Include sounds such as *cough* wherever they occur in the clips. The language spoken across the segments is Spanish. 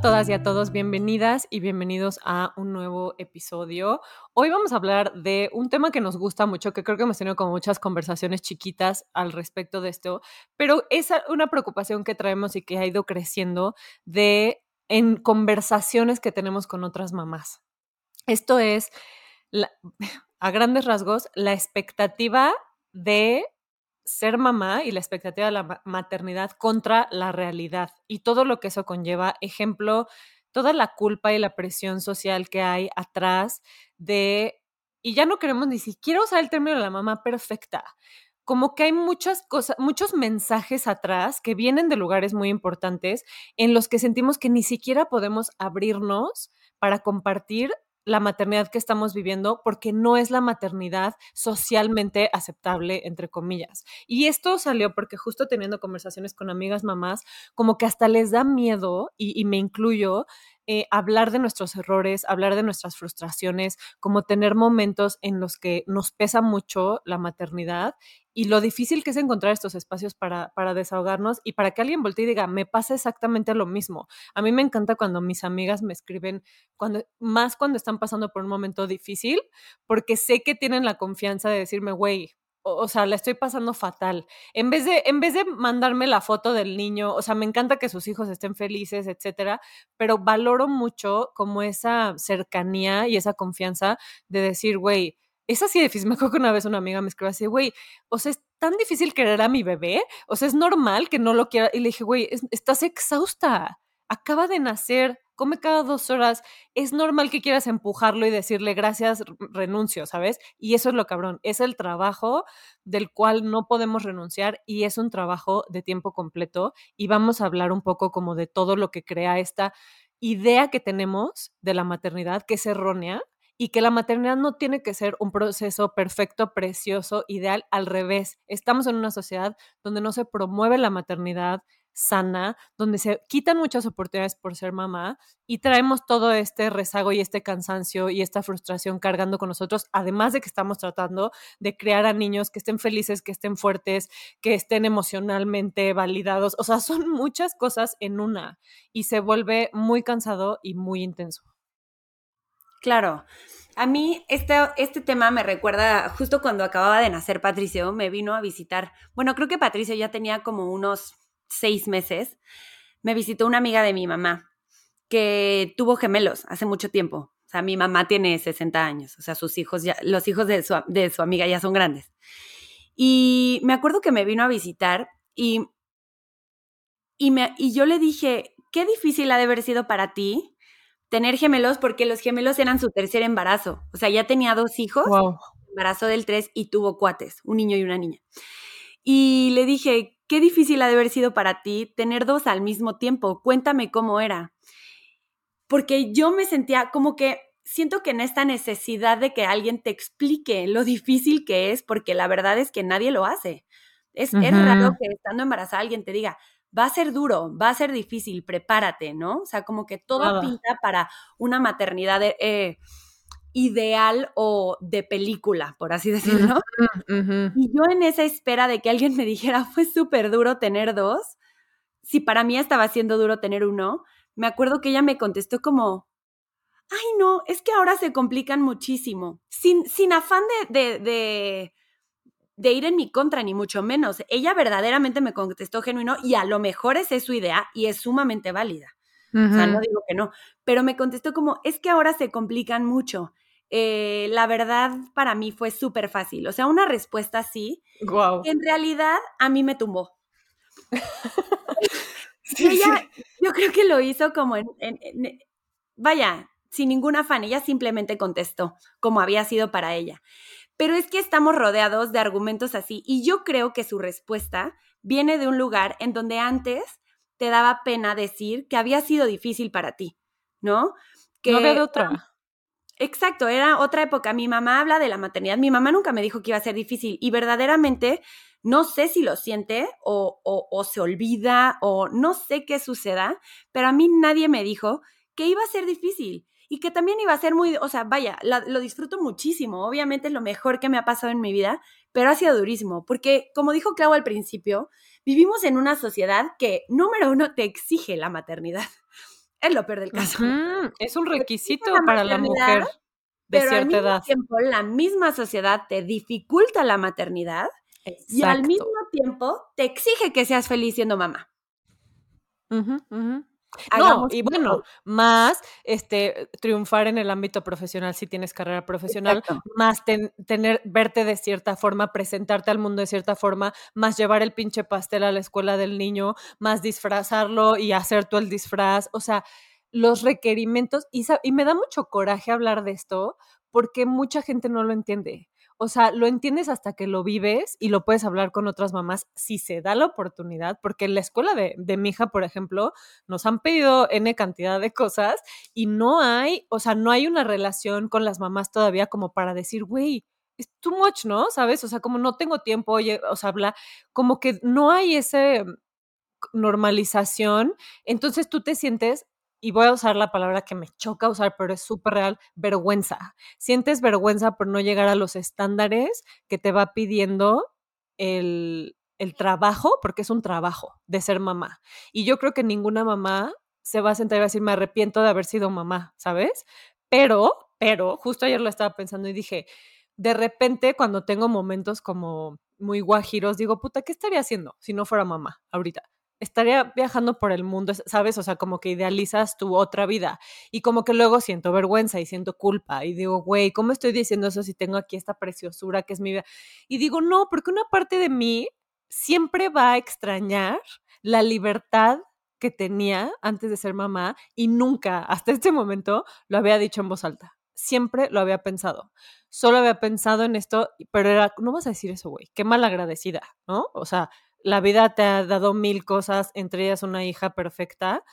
todas y a todos, bienvenidas y bienvenidos a un nuevo episodio. Hoy vamos a hablar de un tema que nos gusta mucho, que creo que hemos tenido como muchas conversaciones chiquitas al respecto de esto, pero es una preocupación que traemos y que ha ido creciendo de en conversaciones que tenemos con otras mamás. Esto es, *laughs* a grandes rasgos, la expectativa de ser mamá y la expectativa de la maternidad contra la realidad y todo lo que eso conlleva. Ejemplo, toda la culpa y la presión social que hay atrás de, y ya no queremos ni siquiera usar el término de la mamá perfecta, como que hay muchas cosas, muchos mensajes atrás que vienen de lugares muy importantes en los que sentimos que ni siquiera podemos abrirnos para compartir la maternidad que estamos viviendo porque no es la maternidad socialmente aceptable, entre comillas. Y esto salió porque justo teniendo conversaciones con amigas mamás, como que hasta les da miedo, y, me incluyo, eh, hablar de nuestros errores, hablar de nuestras frustraciones, como tener momentos en los que nos pesa mucho la maternidad y lo difícil que es encontrar estos espacios para, para desahogarnos y para que alguien voltee y diga, me pasa exactamente lo mismo. A mí me encanta cuando mis amigas me escriben, cuando, más cuando están pasando por un momento difícil, porque sé que tienen la confianza de decirme, güey, o, sea, la estoy pasando fatal. En vez, de, en vez de mandarme la foto del niño, o sea, me encanta que sus hijos estén felices, etcétera, pero valoro mucho como esa cercanía y esa confianza de decir, güey, es así difícil. *laughs* Me acuerdo que una vez una amiga me escribió así, güey, o sea, es tan difícil querer a mi bebé, o sea, es normal que no lo quiera. Y le dije, güey, estás exhausta, acaba de nacer, come cada dos horas, es normal que quieras empujarlo y decirle gracias, renuncio, ¿sabes? Y eso es lo cabrón, es el trabajo del cual no podemos renunciar y es un trabajo de tiempo completo y vamos a hablar un poco como de todo lo que crea esta idea que tenemos de la maternidad, que es errónea, y que la maternidad no tiene que ser un proceso perfecto, precioso, ideal, al revés. Estamos en una sociedad donde no se promueve la maternidad, sana, donde se quitan muchas oportunidades por ser mamá y traemos todo este rezago y este cansancio y esta frustración cargando con nosotros, además de que estamos tratando de crear a niños que estén felices, que estén fuertes, que estén emocionalmente validados. O sea, son muchas cosas en una y se vuelve muy cansado y muy intenso. Claro. A mí este, este tema me recuerda justo cuando acababa de nacer Patricio, me vino a visitar. Bueno, creo que Patricio ya tenía como unos seis meses, me visitó una amiga de mi mamá que tuvo gemelos hace mucho tiempo. O sea, mi mamá tiene 60 años, o sea, sus hijos ya, los hijos de su, de su amiga ya son grandes. Y me acuerdo que me vino a visitar y, y, me, y yo le dije, qué difícil ha de haber sido para ti tener gemelos porque los gemelos eran su tercer embarazo. O sea, ya tenía dos hijos, embarazo del tres y tuvo cuates, un niño y una niña. Y le dije, qué difícil ha de haber sido para ti tener dos al mismo tiempo. Cuéntame cómo era. Porque yo me sentía como que siento que en esta necesidad de que alguien te explique lo difícil que es, porque la verdad es que nadie lo hace. Es, raro que estando embarazada alguien te diga, va a ser duro, va a ser difícil, prepárate, ¿no? O sea, como que todo pinta para una maternidad eh, ideal o de película, por así decirlo. Y yo en esa espera de que alguien me dijera, fue súper duro tener dos, si para mí estaba siendo duro tener uno, me acuerdo que ella me contestó como, ay no, es que ahora se complican muchísimo, sin, sin afán de, de, de, ir en mi contra, ni mucho menos. Ella verdaderamente me contestó genuino y a lo mejor esa es su idea y es sumamente válida. O sea, no digo que no, pero me contestó como, es que ahora se complican mucho. Eh, la verdad para mí fue súper fácil. O sea, una respuesta así, wow. en realidad a mí me tumbó. *laughs* ella, yo creo que lo hizo como en, vaya, sin ningún afán, ella simplemente contestó como había sido para ella. Pero es que estamos rodeados de argumentos así y yo creo que su respuesta viene de un lugar en donde antes te daba pena decir que había sido difícil para ti, ¿no? Que, no de otra. Exacto, era otra época. Mi mamá habla de la maternidad. Mi mamá nunca me dijo que iba a ser difícil y verdaderamente no sé si lo siente o, o, se olvida o no sé qué suceda, pero a mí nadie me dijo que iba a ser difícil y que también iba a ser muy, o sea, vaya, lo disfruto muchísimo. Obviamente es lo mejor que me ha pasado en mi vida, pero ha sido durísimo porque, como dijo Clau al principio, vivimos en una sociedad que, número uno, te exige la maternidad. *laughs* Es lo peor del caso. Es un requisito para la mujer de pero cierta al mismo edad. tiempo la misma sociedad te dificulta la maternidad y al mismo tiempo te exige que seas feliz siendo mamá. Ujú, ujú. No, Hagamos y bueno, más este triunfar en el ámbito profesional si tienes carrera profesional, Exacto. más ten- tener verte de cierta forma, presentarte al mundo de cierta forma, más llevar el pinche pastel a la escuela del niño, más disfrazarlo y hacer tú el disfraz, o sea, los requerimientos y, y me da mucho coraje hablar de esto porque mucha gente no lo entiende. O sea, lo entiendes hasta que lo vives y lo puedes hablar con otras mamás si se da la oportunidad, porque en la escuela de, de mi hija, por ejemplo, nos han pedido N cantidad de cosas y no hay, o sea, no hay una relación con las mamás todavía como para decir, güey, es too much, ¿no? ¿Sabes? O sea, como no tengo tiempo, oye, o sea, habla, como que no hay ese normalización, entonces tú te sientes, y voy a usar la palabra que me choca usar, pero es súper real, vergüenza. Sientes vergüenza por no llegar a los estándares que te va pidiendo el, el trabajo, porque es un trabajo de ser mamá. Y yo creo que ninguna mamá se va a sentar y va a decir, me arrepiento de haber sido mamá, ¿sabes? Pero, pero, justo ayer lo estaba pensando y dije, de repente cuando tengo momentos como muy guajiros, digo, puta, ¿qué estaría haciendo si no fuera mamá ahorita? Estaría viajando por el mundo, ¿sabes? O sea, como que idealizas tu otra vida y como que luego siento vergüenza y siento culpa y digo, güey, ¿cómo estoy diciendo eso si tengo aquí esta preciosura que es mi vida? Y digo, no, porque una parte de mí siempre va a extrañar la libertad que tenía antes de ser mamá y nunca, hasta este momento, lo había dicho en voz alta. Siempre lo había pensado. Solo había pensado en esto, pero era, no vas a decir eso, güey, qué mal agradecida, ¿no? O sea, la vida te ha dado mil cosas, entre ellas una hija perfecta,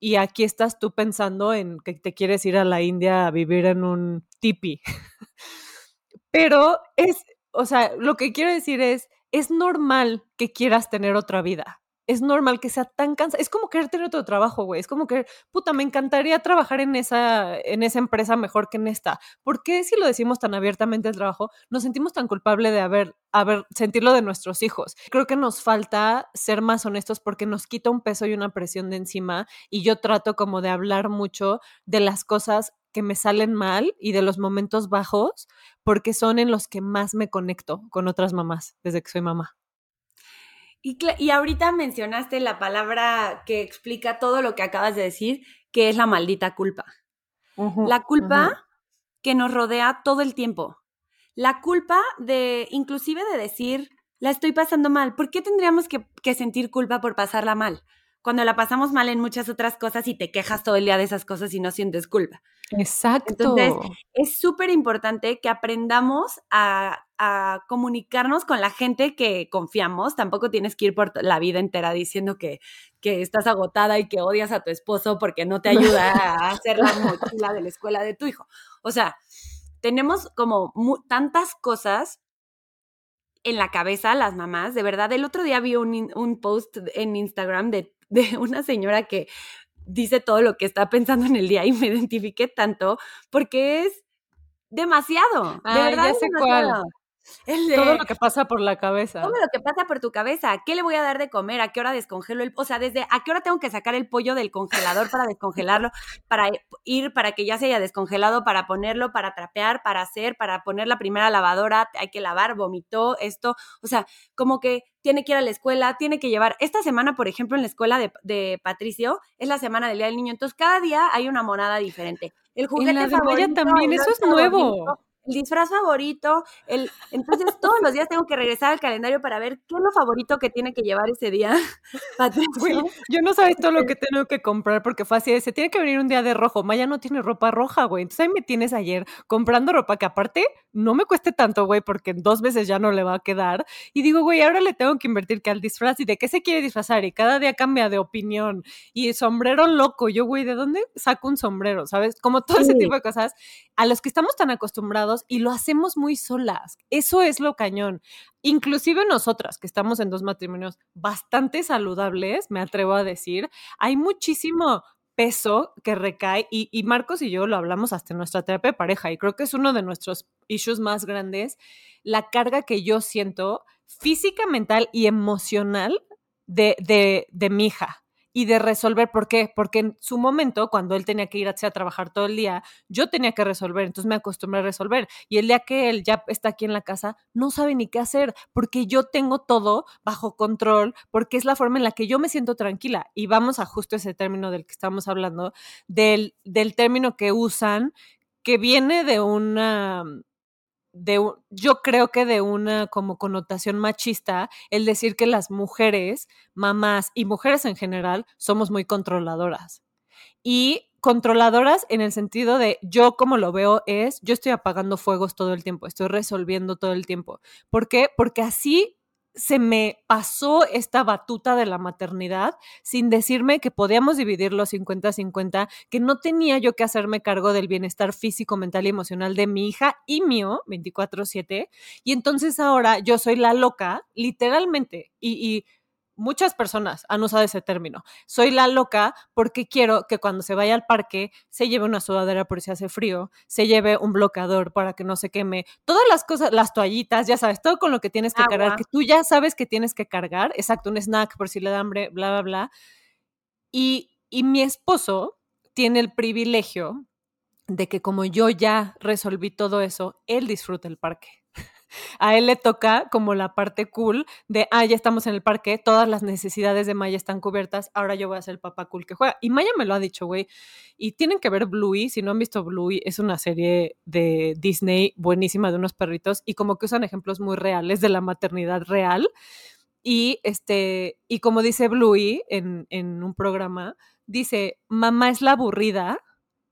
y aquí estás tú pensando en que te quieres ir a la India a vivir en un tipi. *laughs* Pero es, o sea, lo que quiero decir es, es normal que quieras tener otra vida. Es normal que sea tan cansado. Es como querer tener otro trabajo, güey. Es como que, puta, me encantaría trabajar en esa, en esa empresa mejor que en esta. ¿Por qué si lo decimos tan abiertamente el trabajo, nos sentimos tan culpable de haber, haber, sentirlo de nuestros hijos? Creo que nos falta ser más honestos porque nos quita un peso y una presión de encima y yo trato como de hablar mucho de las cosas que me salen mal y de los momentos bajos porque son en los que más me conecto con otras mamás desde que soy mamá. Y, y, ahorita mencionaste la palabra que explica todo lo que acabas de decir, que es la maldita culpa. Uh -huh, la culpa uh -huh. que nos rodea todo el tiempo. La culpa de, inclusive de decir, la estoy pasando mal. ¿Por qué tendríamos que, que sentir culpa por pasarla mal? Cuando la pasamos mal en muchas otras cosas y te quejas todo el día de esas cosas y no sientes culpa. Exacto. Entonces, es súper importante que aprendamos a, a, comunicarnos con la gente que confiamos. Tampoco tienes que ir por la vida entera diciendo que, que estás agotada y que odias a tu esposo porque no te ayuda a *laughs* hacer la mochila de la escuela de tu hijo. O sea, tenemos como tantas cosas en la cabeza las mamás. De verdad, el otro día vi un, un post en Instagram de, de una señora que dice todo lo que está pensando en el día y me identifiqué tanto porque es demasiado. De verdad, ya sé demasiado. cuál. De, todo lo que pasa por la cabeza. Todo lo que pasa por tu cabeza. ¿Qué le voy a dar de comer? ¿A qué hora descongelo el O sea, desde a qué hora tengo que sacar el pollo del congelador para descongelarlo, para ir, para que ya se haya descongelado, para ponerlo, para trapear, para hacer, para poner la primera lavadora, hay que lavar, vomitó, esto. O sea, como que tiene que ir a la escuela, tiene que llevar. Esta semana, por ejemplo, en la escuela de, de Patricio, es la semana del Día del Niño. Entonces, cada día hay una monada diferente. El juguete en la de favorito. Maya también, eso es nuevo. Favorito, el disfraz favorito, el, entonces todos los días tengo que regresar al calendario para ver qué es lo favorito que tiene que llevar ese día. *laughs* Yo no sabes todo lo que tengo que comprar porque fue así, se tiene que venir un día de rojo, Maya no tiene ropa roja, güey, entonces ahí me tienes ayer comprando ropa que aparte no me cueste tanto, güey, porque en dos veces ya no le va a quedar, y digo, güey, ahora le tengo que invertir que al disfraz, y de qué se quiere disfrazar, y cada día cambia de opinión, y sombrero loco, yo, güey, ¿de dónde saco un sombrero? ¿Sabes? Como todo ese tipo de cosas a los que estamos tan acostumbrados y lo hacemos muy solas. Eso es lo cañón. Inclusive nosotras, que estamos en dos matrimonios bastante saludables, me atrevo a decir, hay muchísimo peso que recae y, Marcos y yo lo hablamos hasta en nuestra terapia de pareja y creo que es uno de nuestros issues más grandes, la carga que yo siento física, mental y emocional de, de, de mi hija. Y de resolver. ¿Por qué? Porque en su momento, cuando él tenía que ir a, a trabajar todo el día, yo tenía que resolver, entonces me acostumbré a resolver. Y el día que él ya está aquí en la casa, no sabe ni qué hacer, porque yo tengo todo bajo control, porque es la forma en la que yo me siento tranquila. Y vamos a justo ese término del que estamos hablando, del, del término que usan, que viene de una de yo creo que de una como connotación machista el decir que las mujeres, mamás y mujeres en general somos muy controladoras. Y controladoras en el sentido de yo como lo veo es, yo estoy apagando fuegos todo el tiempo, estoy resolviendo todo el tiempo. ¿Por qué? Porque así se me pasó esta batuta de la maternidad sin decirme que podíamos dividirlo 50-50, que no tenía yo que hacerme cargo del bienestar físico, mental y emocional de mi hija y mío 24/7. Y entonces ahora yo soy la loca, literalmente, y, y muchas personas han usado ese término. Soy la loca porque quiero que cuando se vaya al parque se lleve una sudadera por si hace frío, se lleve un bloqueador para que no se queme, todas las cosas, las toallitas, ya sabes, todo con lo que tienes que cargar, que tú ya sabes que tienes que cargar, exacto, un snack por si le da hambre, bla, bla, bla. Y, y mi esposo tiene el privilegio de que como yo ya resolví todo eso, él disfruta el parque a él le toca como la parte cool de, ah, ya estamos en el parque, todas las necesidades de Maya están cubiertas, ahora yo voy a ser el papá cool que juega. Y Maya me lo ha dicho, güey. Y tienen que ver Bluey, si no han visto Bluey, es una serie de Disney buenísima de unos perritos y como que usan ejemplos muy reales de la maternidad real. Y, este, y como dice Bluey en, en un programa, dice, mamá es la aburrida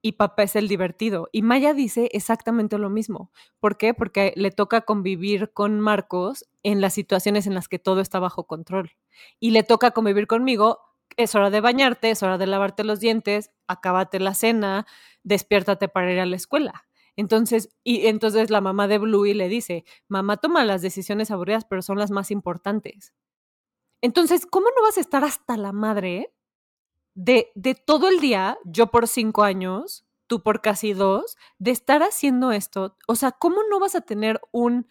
y papá es el divertido. Y Maya dice exactamente lo mismo. ¿Por qué? Porque le toca convivir con Marcos en las situaciones en las que todo está bajo control. Y le toca convivir conmigo, es hora de bañarte, es hora de lavarte los dientes, acábate la cena, despiértate para ir a la escuela. Entonces, y entonces la mamá de Bluey le dice, mamá toma las decisiones aburridas, pero son las más importantes. Entonces, ¿cómo no vas a estar hasta la madre de, de todo el día, yo por cinco años, tú por casi dos, de estar haciendo esto, o sea, ¿cómo no vas a tener un,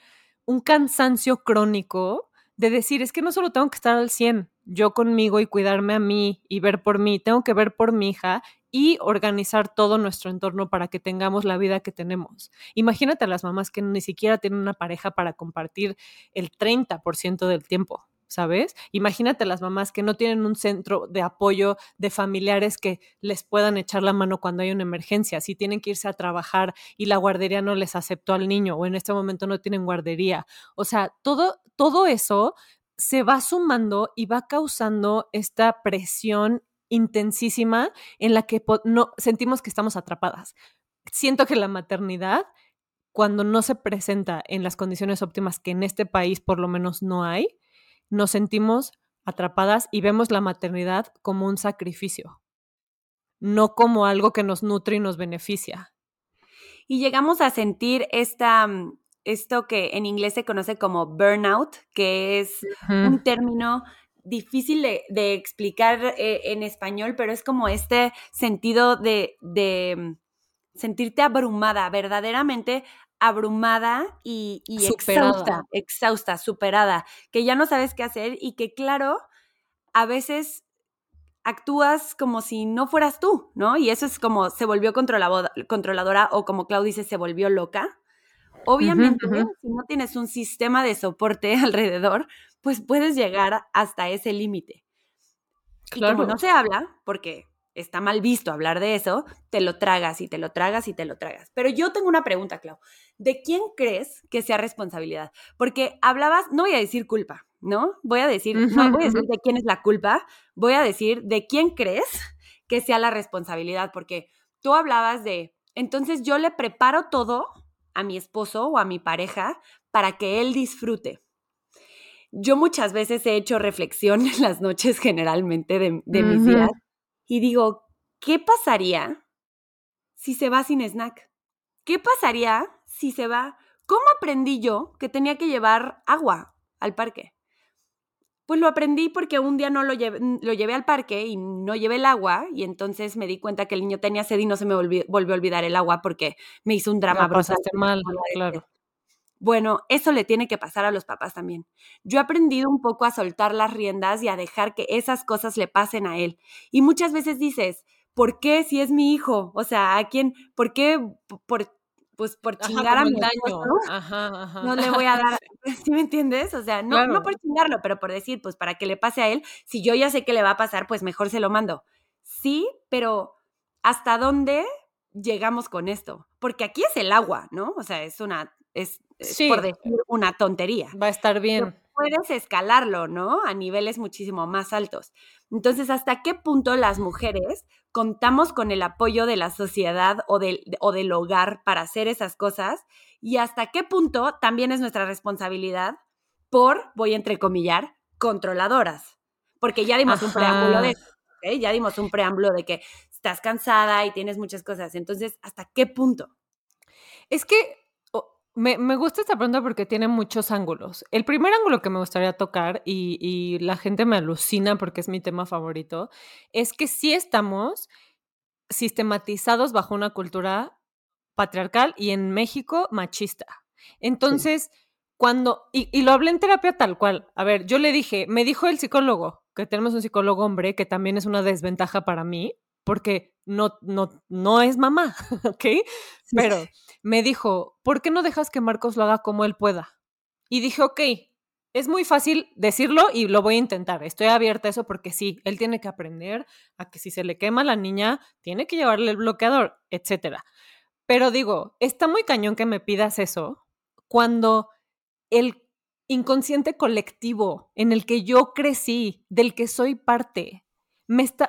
un cansancio crónico de decir, es que no solo tengo que estar al 100, yo conmigo y cuidarme a mí y ver por mí, tengo que ver por mi hija y organizar todo nuestro entorno para que tengamos la vida que tenemos. Imagínate a las mamás que ni siquiera tienen una pareja para compartir el 30% del tiempo. ¿Sabes? Imagínate las mamás que no tienen un centro de apoyo de familiares que les puedan echar la mano cuando hay una emergencia, si tienen que irse a trabajar y la guardería no les aceptó al niño o en este momento no tienen guardería. O sea, todo, todo eso se va sumando y va causando esta presión intensísima en la que no sentimos que estamos atrapadas. Siento que la maternidad cuando no se presenta en las condiciones óptimas que en este país por lo menos no hay, nos sentimos atrapadas y vemos la maternidad como un sacrificio, no como algo que nos nutre y nos beneficia. Y llegamos a sentir esta, mm, esto que en inglés se conoce como burnout, que es un término difícil de, explicar eh, en español, pero es como este sentido de, de mm, sentirte abrumada, verdaderamente abrumada y, exhausta, exhausta, superada, que ya no sabes qué hacer y que claro, a veces actúas como si no fueras tú, ¿no? Y eso es como se volvió controladora o como Clau dice, se volvió loca. Obviamente, si no tienes un sistema de soporte *laughs* alrededor, pues puedes llegar hasta ese límite. Claro. Y como no se habla, porque está mal visto hablar de eso, te lo tragas y te lo tragas y te lo tragas. Pero yo tengo una pregunta, Clau. ¿De quién crees que sea responsabilidad? Porque hablabas, no voy a decir culpa, ¿no? Voy a decir, no voy a decir de quién es la culpa, voy a decir de quién crees que sea la responsabilidad, porque tú hablabas de, entonces yo le preparo todo a mi esposo o a mi pareja para que él disfrute. Yo muchas veces he hecho reflexión *laughs* en las noches generalmente de, mis días y digo, ¿qué pasaría si se va sin snack? ¿Qué pasaría si se va? ¿Cómo aprendí yo que tenía que llevar agua al parque? Pues lo aprendí porque un día no lo llevé, lo llevé al parque y no llevé el agua y entonces me di cuenta que el niño tenía sed y no se me volvió, a olvidar el agua porque me hizo un drama brutal. mal, claro. Bueno, eso le tiene que pasar a los papás también. Yo he aprendido un poco a soltar las riendas y a dejar que esas cosas le pasen a él. Y muchas veces dices, ¿por qué si es mi hijo? O sea, ¿a quién? ¿Por qué? Por, pues por chingar a mi daño. Ajá, ajá. no le voy a dar, *laughs* ¿sí me entiendes? O sea, no, no por chingarlo, pero por decir, pues para que le pase a él, si yo ya sé que le va a pasar, pues mejor se lo mando. Sí, pero ¿hasta dónde llegamos con esto? Porque aquí es el agua, ¿no? O sea, es una, es, por decir una tontería. Va a estar bien. puedes escalarlo, ¿no? A niveles muchísimo más altos. Entonces, ¿hasta qué punto las mujeres contamos con el apoyo de la sociedad o del, o del hogar para hacer esas cosas? Y hasta qué punto también es nuestra responsabilidad por, voy a entrecomillar, controladoras. Porque ya dimos un preámbulo de Ya dimos un preámbulo de que estás cansada y tienes muchas cosas. Entonces, ¿hasta qué punto? Es que me, gusta esta pregunta porque tiene muchos ángulos. El primer ángulo que me gustaría tocar, y, la gente me alucina porque es mi tema favorito, es que sí estamos sistematizados bajo una cultura patriarcal y en México machista. Entonces, cuando, y, y, lo hablé en terapia tal cual, a ver, yo le dije, me dijo el psicólogo, que tenemos un psicólogo hombre, que también es una desventaja para mí, porque no, no, no es mamá, *laughs* ¿ok? Pero me dijo, ¿por qué no dejas que Marcos lo haga como él pueda? Y dije, ok, es muy fácil decirlo y lo voy a intentar. Estoy abierta a eso porque sí, él tiene que aprender a que si se le quema a la niña, tiene que llevarle el bloqueador, etc. Pero digo, está muy cañón que me pidas eso cuando el inconsciente colectivo en el que yo crecí, del que soy parte,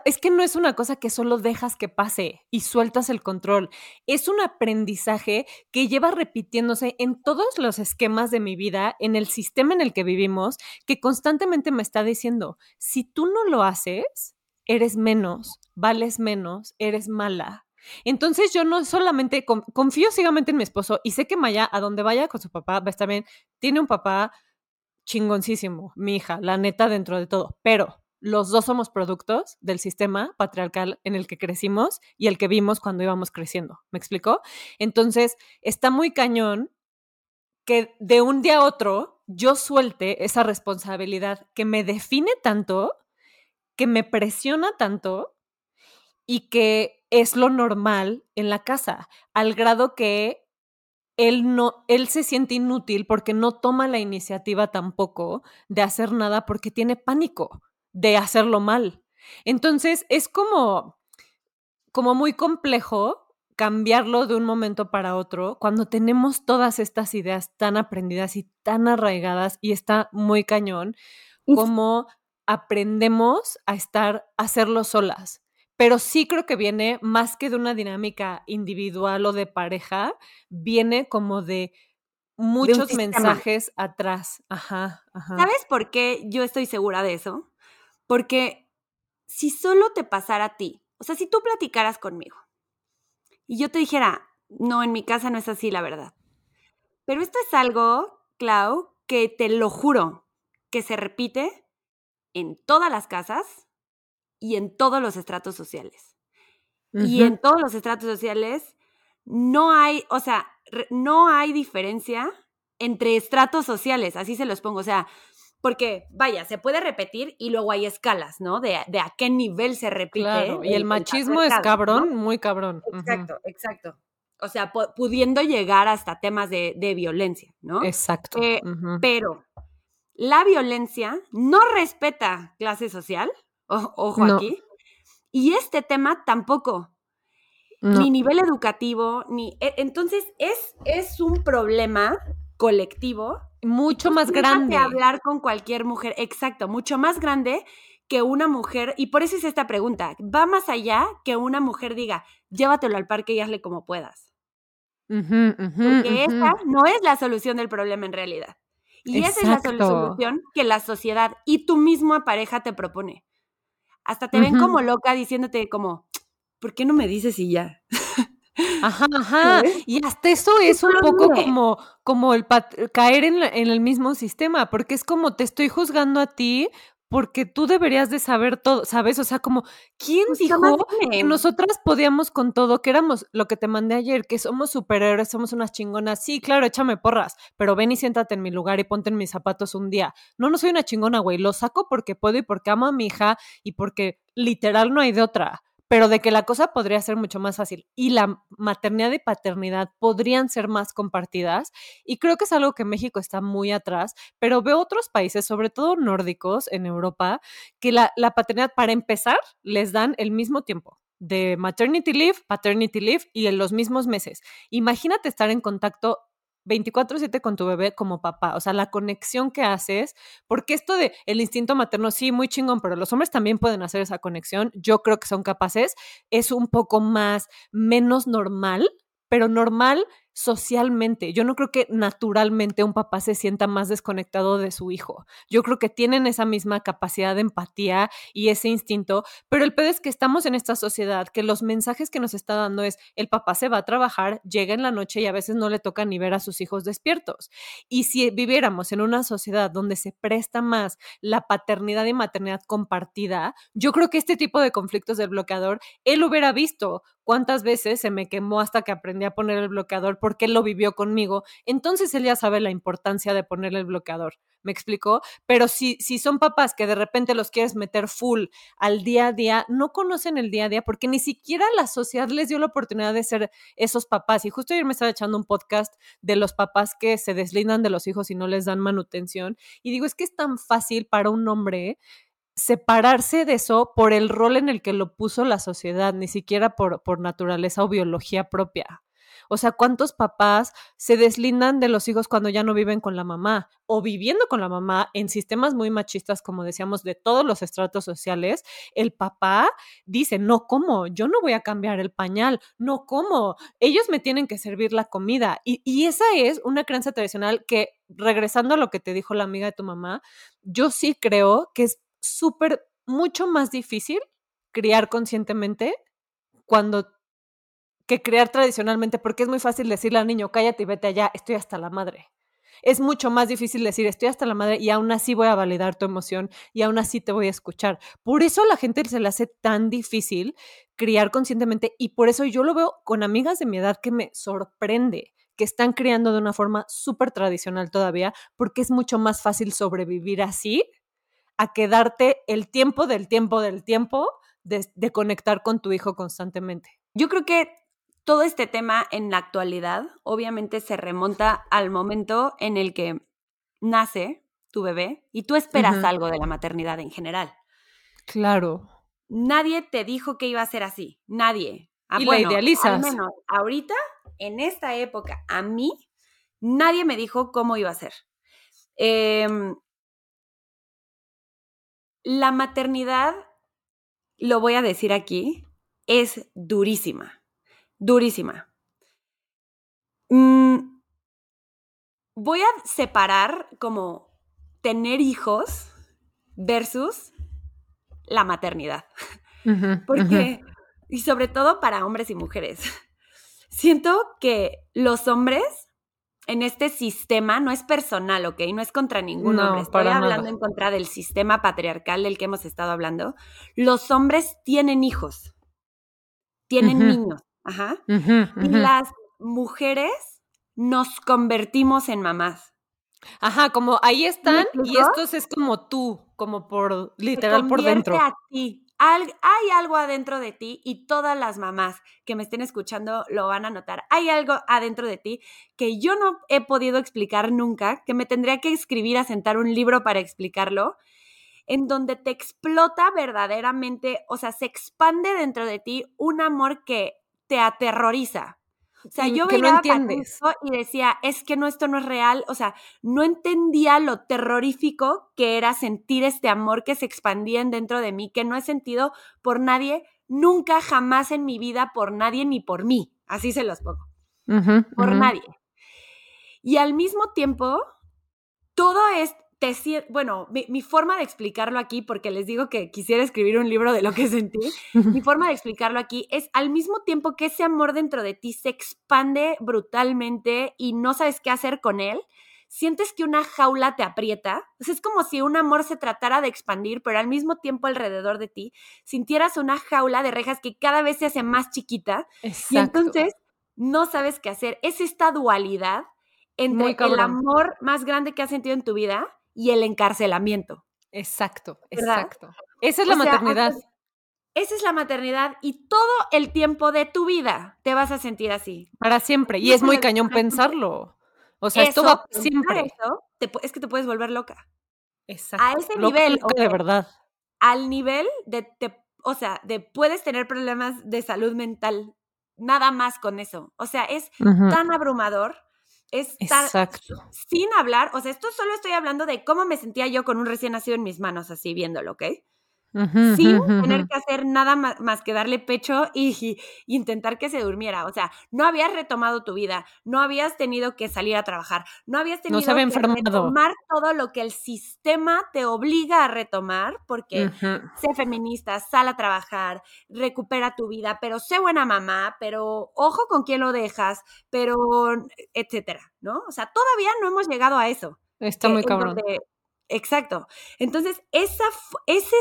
es que no es una cosa que solo dejas que pase y sueltas el control. Es un aprendizaje que lleva repitiéndose en todos los esquemas de mi vida, en el sistema en el que vivimos, que constantemente me está diciendo, si tú no lo haces, eres menos, vales menos, eres mala. Entonces yo no solamente confío ciegamente en mi esposo y sé que Maya, a donde vaya con su papá, va a estar bien. Tiene un papá chingoncísimo, mi hija, la neta dentro de todo, pero los dos somos productos del sistema patriarcal en el que crecimos y el que vimos cuando íbamos creciendo. ¿Me explicó? Entonces, está muy cañón que de un día a otro yo suelte esa responsabilidad que me define tanto, que me presiona tanto y que es lo normal en la casa, al grado que él no él se siente inútil porque no toma la iniciativa tampoco de hacer nada porque tiene pánico de hacerlo mal. Entonces es como, como muy complejo cambiarlo de un momento para otro cuando tenemos todas estas ideas tan aprendidas y tan arraigadas y está muy cañón como aprendemos a estar, a hacerlo solas. Pero sí creo que viene más que de una dinámica individual o de pareja, viene como de muchos mensajes atrás. Ajá, ajá. ¿Sabes por qué yo estoy segura de eso? Porque si solo te pasara a ti, o sea, si tú platicaras conmigo y yo te dijera, no, en mi casa no es así, la verdad. Pero esto es algo, Clau, que te lo juro, que se repite en todas las casas y en todos los estratos sociales. Y en todos los estratos sociales no hay, o sea, no hay diferencia entre estratos sociales, así se los pongo. O sea, porque, vaya, se puede repetir y luego hay escalas, ¿no? De, a qué nivel se repite. Claro, y el, machismo es cabrón, muy cabrón. Exacto, exacto. O sea, pudiendo llegar hasta temas de, violencia, ¿no? Exacto. Eh, pero la violencia no respeta clase social, ojo aquí, y este tema tampoco. Ni nivel educativo, ni... E, entonces, es, es un problema colectivo mucho más grande. hablar con cualquier mujer, exacto, mucho más grande que una mujer, y por eso es esta pregunta, va más allá que una mujer diga, llévatelo al parque y hazle como puedas. Porque esa no es la solución del problema en realidad. Y esa es la solución que la sociedad y tu misma pareja te propone. Hasta te ven como loca diciéndote como, ¿por qué no me dices y ya? Ajá, ajá. Y hasta eso es un poco como, como el caer en, en, el mismo sistema, porque es como te estoy juzgando a ti porque tú deberías de saber todo, ¿sabes? O sea, como, ¿quién Pues, dijo que nosotras podíamos con todo? Que éramos lo que te mandé ayer, que somos superhéroes, somos unas chingonas. Sí, claro, échame porras, pero ven y siéntate en mi lugar y ponte en mis zapatos un día. No, no soy una chingona, güey. Lo saco porque puedo y porque amo a mi hija y porque literal no hay de otra. Pero de que la cosa podría ser mucho más fácil y la maternidad y paternidad podrían ser más compartidas. Y creo que es algo que México está muy atrás, pero veo otros países, sobre todo nórdicos en Europa, que la, la paternidad, para empezar, les dan el mismo tiempo de maternity leave, paternity leave y en los mismos meses. Imagínate estar en contacto 24/7 con tu bebé como papá, o sea, la conexión que haces, porque esto de el instinto materno, sí, muy chingón, pero los hombres también pueden hacer esa conexión, yo creo que son capaces, es un poco más, menos normal, pero normal socialmente. Yo no creo que naturalmente un papá se sienta más desconectado de su hijo. Yo creo que tienen esa misma capacidad de empatía y ese instinto, pero el pedo es que estamos en esta sociedad que los mensajes que nos está dando es el papá se va a trabajar, llega en la noche y a veces no le toca ni ver a sus hijos despiertos. Y si viviéramos en una sociedad donde se presta más la paternidad y maternidad compartida, yo creo que este tipo de conflictos del bloqueador, él hubiera visto cuántas veces se me quemó hasta que aprendí a poner el bloqueador porque él lo vivió conmigo, entonces él ya sabe la importancia de ponerle el bloqueador. ¿Me explicó? Pero si, si son papás que de repente los quieres meter full al día a día, no conocen el día a día porque ni siquiera la sociedad les dio la oportunidad de ser esos papás. Y justo ayer me estaba echando un podcast de los papás que se deslindan de los hijos y no les dan manutención. Y digo, es que es tan fácil para un hombre separarse de eso por el rol en el que lo puso la sociedad, ni siquiera por, por naturaleza o biología propia. O sea, ¿cuántos papás se deslindan de los hijos cuando ya no viven con la mamá o viviendo con la mamá en sistemas muy machistas, como decíamos, de todos los estratos sociales? El papá dice, no como, yo no voy a cambiar el pañal, no como, ellos me tienen que servir la comida. Y, y esa es una creencia tradicional que, regresando a lo que te dijo la amiga de tu mamá, yo sí creo que es súper, mucho más difícil criar conscientemente cuando que crear tradicionalmente, porque es muy fácil decirle al niño, cállate y vete allá, estoy hasta la madre. Es mucho más difícil decir, estoy hasta la madre y aún así voy a validar tu emoción y aún así te voy a escuchar. Por eso a la gente se le hace tan difícil criar conscientemente y por eso yo lo veo con amigas de mi edad que me sorprende que están criando de una forma súper tradicional todavía, porque es mucho más fácil sobrevivir así a quedarte el tiempo del tiempo del tiempo de, de conectar con tu hijo constantemente. Yo creo que todo este tema en la actualidad obviamente se remonta al momento en el que nace tu bebé y tú esperas algo de la maternidad en general. Claro. Nadie te dijo que iba a ser así, nadie. Ah, Y la bueno, Al idealizas. menos ahorita, en esta época, a mí, nadie me dijo cómo iba a ser. Em, la maternidad, lo voy a decir aquí, es durísima, durísima. Mm, voy a separar como tener hijos versus la maternidad. *laughs* Porque, y sobre todo para hombres y mujeres, siento que los hombres en este sistema no es personal, ¿ok? No es contra ningún No, hombre. Estoy hablando nada. en contra del sistema patriarcal del que hemos estado hablando. Los hombres tienen hijos, tienen Ujú. niños, ajá. Ujú, Y ujú. las mujeres nos convertimos en mamás. Ajá, como ahí están y estos es como tú, como por literal por dentro. a ti. Hay algo adentro de ti y todas las mamás que me estén escuchando lo van a notar. Hay algo adentro de ti que yo no he podido explicar nunca, que me tendría que escribir a sentar un libro para explicarlo, en donde te explota verdaderamente, o sea, se expande dentro de ti un amor que te aterroriza. O sea, yo que no veía a entiendes. Patricio y decía, es que no, esto no es real. O sea, no entendía lo terrorífico que era sentir este amor que se expandía en dentro de mí, que no he sentido por nadie, nunca, jamás en mi vida, por nadie ni por mí. Así se los pongo, por nadie. Y al mismo tiempo, todo es, te bueno, mi, mi forma de explicarlo aquí, porque les digo que quisiera escribir un libro de lo que sentí, mi forma de explicarlo aquí es al mismo tiempo que ese amor dentro de ti se expande brutalmente y no sabes qué hacer con él, sientes que una jaula te aprieta. es como si un amor se tratara de expandir, pero al mismo tiempo alrededor de ti sintieras una jaula de rejas que cada vez se hace más chiquita. Exacto. Y entonces no sabes qué hacer. Es esta dualidad entre el amor más grande que has sentido en tu vida y el encarcelamiento. Exacto, exacto. Esa es la maternidad. esa es la maternidad y todo el tiempo de tu vida te vas a sentir así. Para siempre. Y es muy cañón pensarlo. O sea, esto va siempre. es que te puedes volver loca. Exacto. A ese nivel. de verdad. Al nivel de, o sea, de puedes tener problemas de salud mental nada más con eso. O sea, es tan abrumador. Es tan, Exacto. Sin hablar, o sea, esto solo estoy hablando de cómo me sentía yo con un recién nacido en mis manos, así viéndolo, ¿ok? Sin tener que hacer nada más, que darle pecho y, intentar que se durmiera. O sea, no habías retomado tu vida, no habías tenido que salir a trabajar, no habías tenido que retomar todo lo que el sistema te obliga a retomar, porque sé feminista, sal a trabajar, recupera tu vida, pero sé buena mamá, pero ojo con quién lo dejas, pero etcétera, ¿no? O sea, todavía no hemos llegado a eso. Está muy cabrón. Exacto. Entonces, esa, ese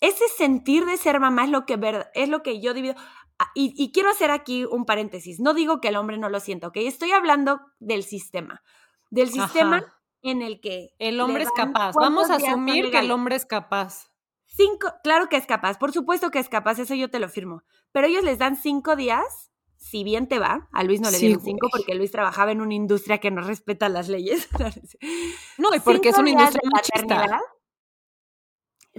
ese sentir de ser mamá es lo que, es lo que yo divido. Ah, y, quiero hacer aquí un paréntesis. No digo que el hombre no lo sienta, ¿ok? Estoy hablando del sistema. Del sistema en el que... El hombre es capaz. Vamos a asumir que el hombre es capaz. Cinco, claro que es capaz, por supuesto que es capaz, eso yo te lo firmo. Pero ellos les dan cinco días, si bien te va, a Luis no le dieron cinco porque Luis trabajaba en una industria que no respeta las leyes. *laughs* no, y porque es una industria machista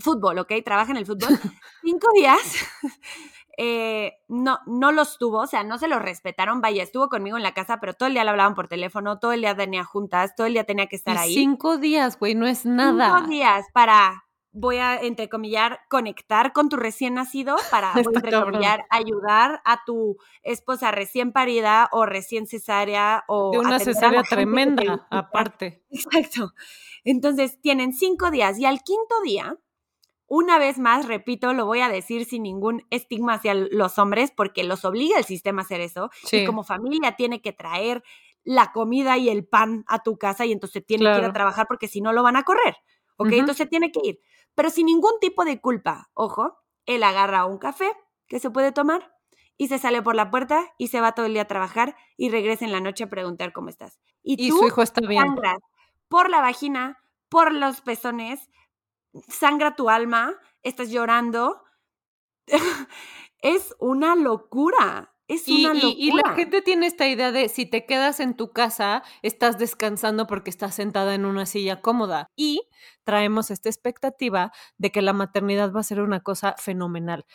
fútbol, ¿ok? Trabaja en el fútbol. *laughs* Cinco días *laughs* eh, no, no los tuvo, o sea, no se los respetaron. Vaya, estuvo conmigo en la casa, pero todo el día le hablaban por teléfono, todo el día tenía juntas, todo el día tenía que estar ahí. Cinco días, güey, no es nada. Cinco días para, voy a, entrecomillar, conectar con tu recién nacido, para, *laughs* voy a entrecomillar, ayudar a tu esposa recién parida o recién cesárea o... De una cesárea tremenda, aparte. Exacto. Entonces, tienen cinco días y al quinto día una vez más, repito, lo voy a decir sin ningún estigma hacia los hombres, porque los obliga el sistema a hacer eso. Y como familia tiene que traer la comida y el pan a tu casa y entonces tiene que ir a trabajar porque si no lo van a correr. ¿Ok? Entonces tiene que ir. Pero sin ningún tipo de culpa. Ojo, él agarra un café que se puede tomar y se sale por la puerta y se va todo el día a trabajar y regresa en la noche a preguntar cómo estás. Y, su hijo está bien. por la vagina, por los pezones, sangra tu alma, estás llorando. *laughs* es una locura. Es una locura. Y, la gente tiene esta idea de si te quedas en tu casa, estás descansando porque estás sentada en una silla cómoda. Y traemos esta expectativa de que la maternidad va a ser una cosa fenomenal.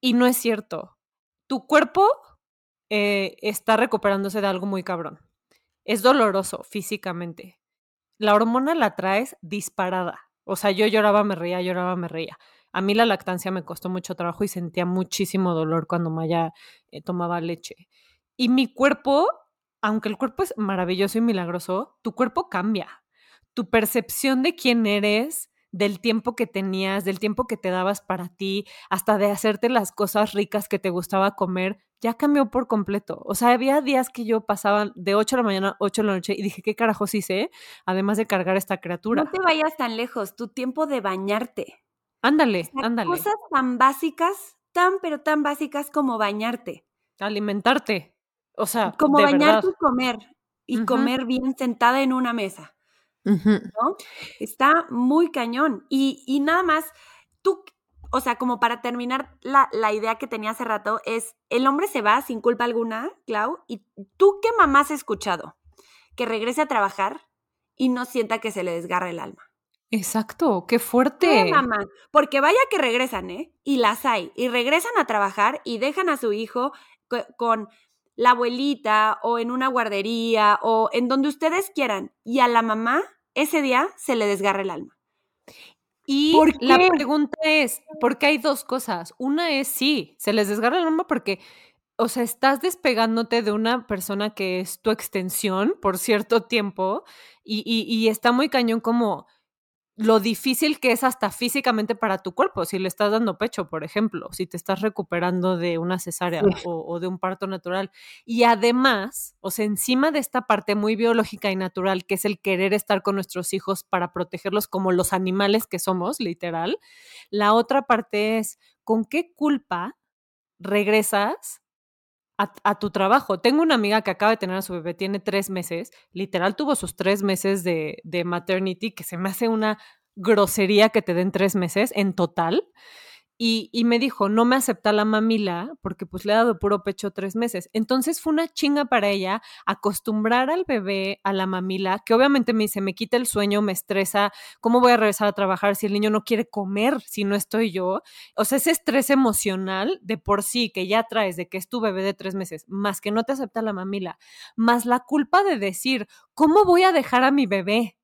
Y no es cierto. Tu cuerpo eh, está recuperándose de algo muy cabrón. Es doloroso físicamente. La hormona la traes disparada. O sea, yo lloraba, me reía, lloraba, me reía. A mí la lactancia me costó mucho trabajo y sentía muchísimo dolor cuando Maya eh, tomaba leche. Y mi cuerpo, aunque el cuerpo es maravilloso y milagroso, tu cuerpo cambia. Tu percepción de quién eres, del tiempo que tenías, del tiempo que te dabas para ti, hasta de hacerte las cosas ricas que te gustaba comer, ya cambió por completo. O sea, había días que yo pasaba de 8 de la mañana a 8 de la noche y dije, ¿qué carajos hice? Además de cargar esta criatura. No te vayas tan lejos, tu tiempo de bañarte. Ándale, ándale. Cosas tan básicas, tan pero tan básicas como bañarte. Alimentarte. O sea, como bañarte y comer. Y comer bien sentada en una mesa. ¿No? Está muy cañón. Y, y nada más, tú o sea, como para terminar la, idea que tenía hace rato, es el hombre se va sin culpa alguna, Clau, y tú qué mamá has escuchado, que regrese a trabajar y no sienta que se le desgarra el alma. Exacto, qué fuerte. ¿Qué mamá? Porque vaya que regresan, ¿eh? Y las hay, y regresan a trabajar y dejan a su hijo con la abuelita o en una guardería o en donde ustedes quieran, y a la mamá ese día se le desgarra el alma. Y la pregunta es, porque hay dos cosas. Una es, sí, se les desgarra el alma porque, o sea, estás despegándote de una persona que es tu extensión por cierto tiempo y, y, y está muy cañón como lo difícil que es hasta físicamente para tu cuerpo, si le estás dando pecho, por ejemplo, si te estás recuperando de una cesárea o, o, de un parto natural. Y además, o sea, encima de esta parte muy biológica y natural, que es el querer estar con nuestros hijos para protegerlos como los animales que somos, literal, la otra parte es, ¿con qué culpa regresas a, tu trabajo. Tengo una amiga que acaba de tener a su bebé, tiene tres meses, literal tuvo sus tres meses de, de maternity, que se me hace una grosería que te den tres meses en total. Y, me dijo, no me acepta la mamila porque pues le ha dado puro pecho tres meses. Entonces fue una chinga para ella acostumbrar al bebé a la mamila, que obviamente me dice, me quita el sueño, me estresa, ¿cómo voy a regresar a trabajar si el niño no quiere comer, si no estoy yo? O sea, ese estrés emocional de por sí que ya traes de que es tu bebé de tres meses, más que no te acepta la mamila, más la culpa de decir, ¿cómo voy a dejar a mi bebé?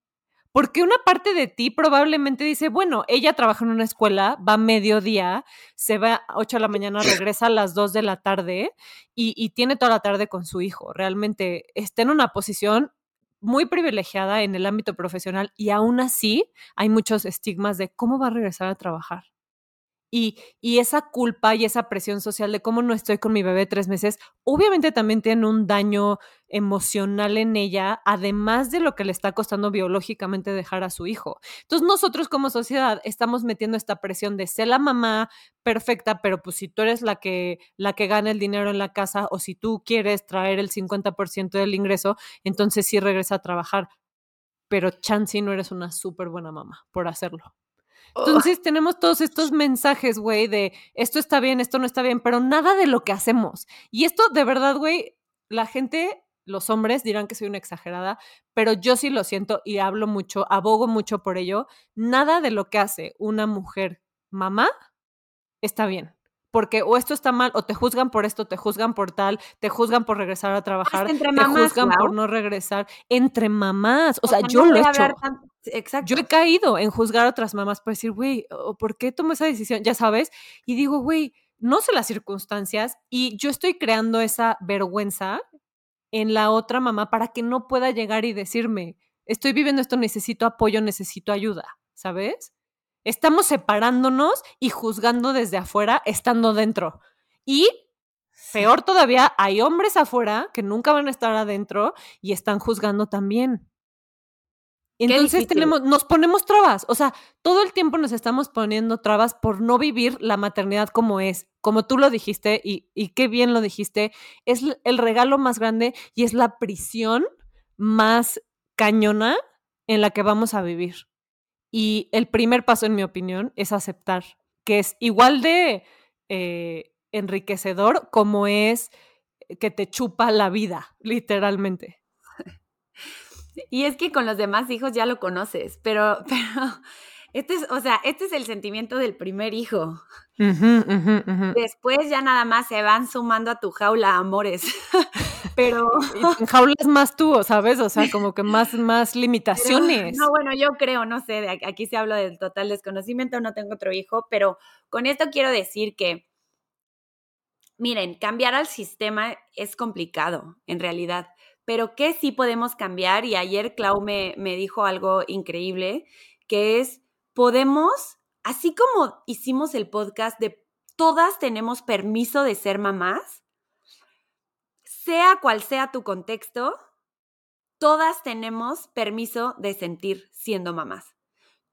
Porque una parte de ti probablemente dice, bueno, ella trabaja en una escuela, va a mediodía, se va a 8 de la mañana, regresa a las 2 de la tarde y, y tiene toda la tarde con su hijo. Realmente está en una posición muy privilegiada en el ámbito profesional y aún así hay muchos estigmas de cómo va a regresar a trabajar. Y, esa culpa y esa presión social de cómo no estoy con mi bebé tres meses, obviamente también tiene un daño emocional en ella, además de lo que le está costando biológicamente dejar a su hijo. Entonces nosotros como sociedad estamos metiendo esta presión de ser la mamá perfecta, pero pues si tú eres la que, la que gana el dinero en la casa o si tú quieres traer el 50% del ingreso, entonces sí regresa a trabajar. Pero Chansey no eres una súper buena mamá por hacerlo. Oh. Entonces tenemos todos estos mensajes, güey, de esto está bien, esto no está bien, pero nada de lo que hacemos. Y esto de verdad, güey, la gente, los hombres dirán que soy una exagerada, pero yo sí lo siento y hablo mucho, abogo mucho por ello. Nada de lo que hace una mujer mamá está bien porque o esto está mal, o te juzgan por esto, te juzgan por tal, te juzgan por regresar a trabajar, te juzgan por no regresar. Entre mamás. O, sea, yo lo he hecho. Exacto. Yo he caído en juzgar a otras mamás por decir, güey, ¿por qué tomo esa decisión? Ya sabes. Y digo, güey, no sé las circunstancias y yo estoy creando esa vergüenza en la otra mamá para que no pueda llegar y decirme, estoy viviendo esto, necesito apoyo, necesito ayuda, ¿sabes? Estamos separándonos y juzgando desde afuera, estando dentro. Y peor todavía, hay hombres afuera que nunca van a estar adentro y están juzgando también. Entonces tenemos, nos ponemos trabas, o sea, todo el tiempo nos estamos poniendo trabas por no vivir la maternidad como es, como tú lo dijiste y, y qué bien lo dijiste, es el regalo más grande y es la prisión más cañona en la que vamos a vivir. Y el primer paso, en mi opinión, es aceptar que es igual de eh, enriquecedor como es que te chupa la vida, literalmente. *laughs* Y es que con los demás hijos ya lo conoces, pero *laughs* este es, o sea, este es el sentimiento del primer hijo. Después ya nada más se van sumando a tu jaula amores. *laughs* pero en jaulas más tú, ¿sabes? O sea, como que más, más limitaciones. no, bueno, yo creo, no sé, aquí se habla del total desconocimiento, no tengo otro hijo, pero con esto quiero decir que, miren, cambiar al sistema es complicado, en realidad, pero que sí podemos cambiar, y ayer Clau me, me dijo algo increíble, que es, podemos, así como hicimos el podcast de todas tenemos permiso de ser mamás, sea cual sea tu contexto, todas tenemos permiso de sentir siendo mamás.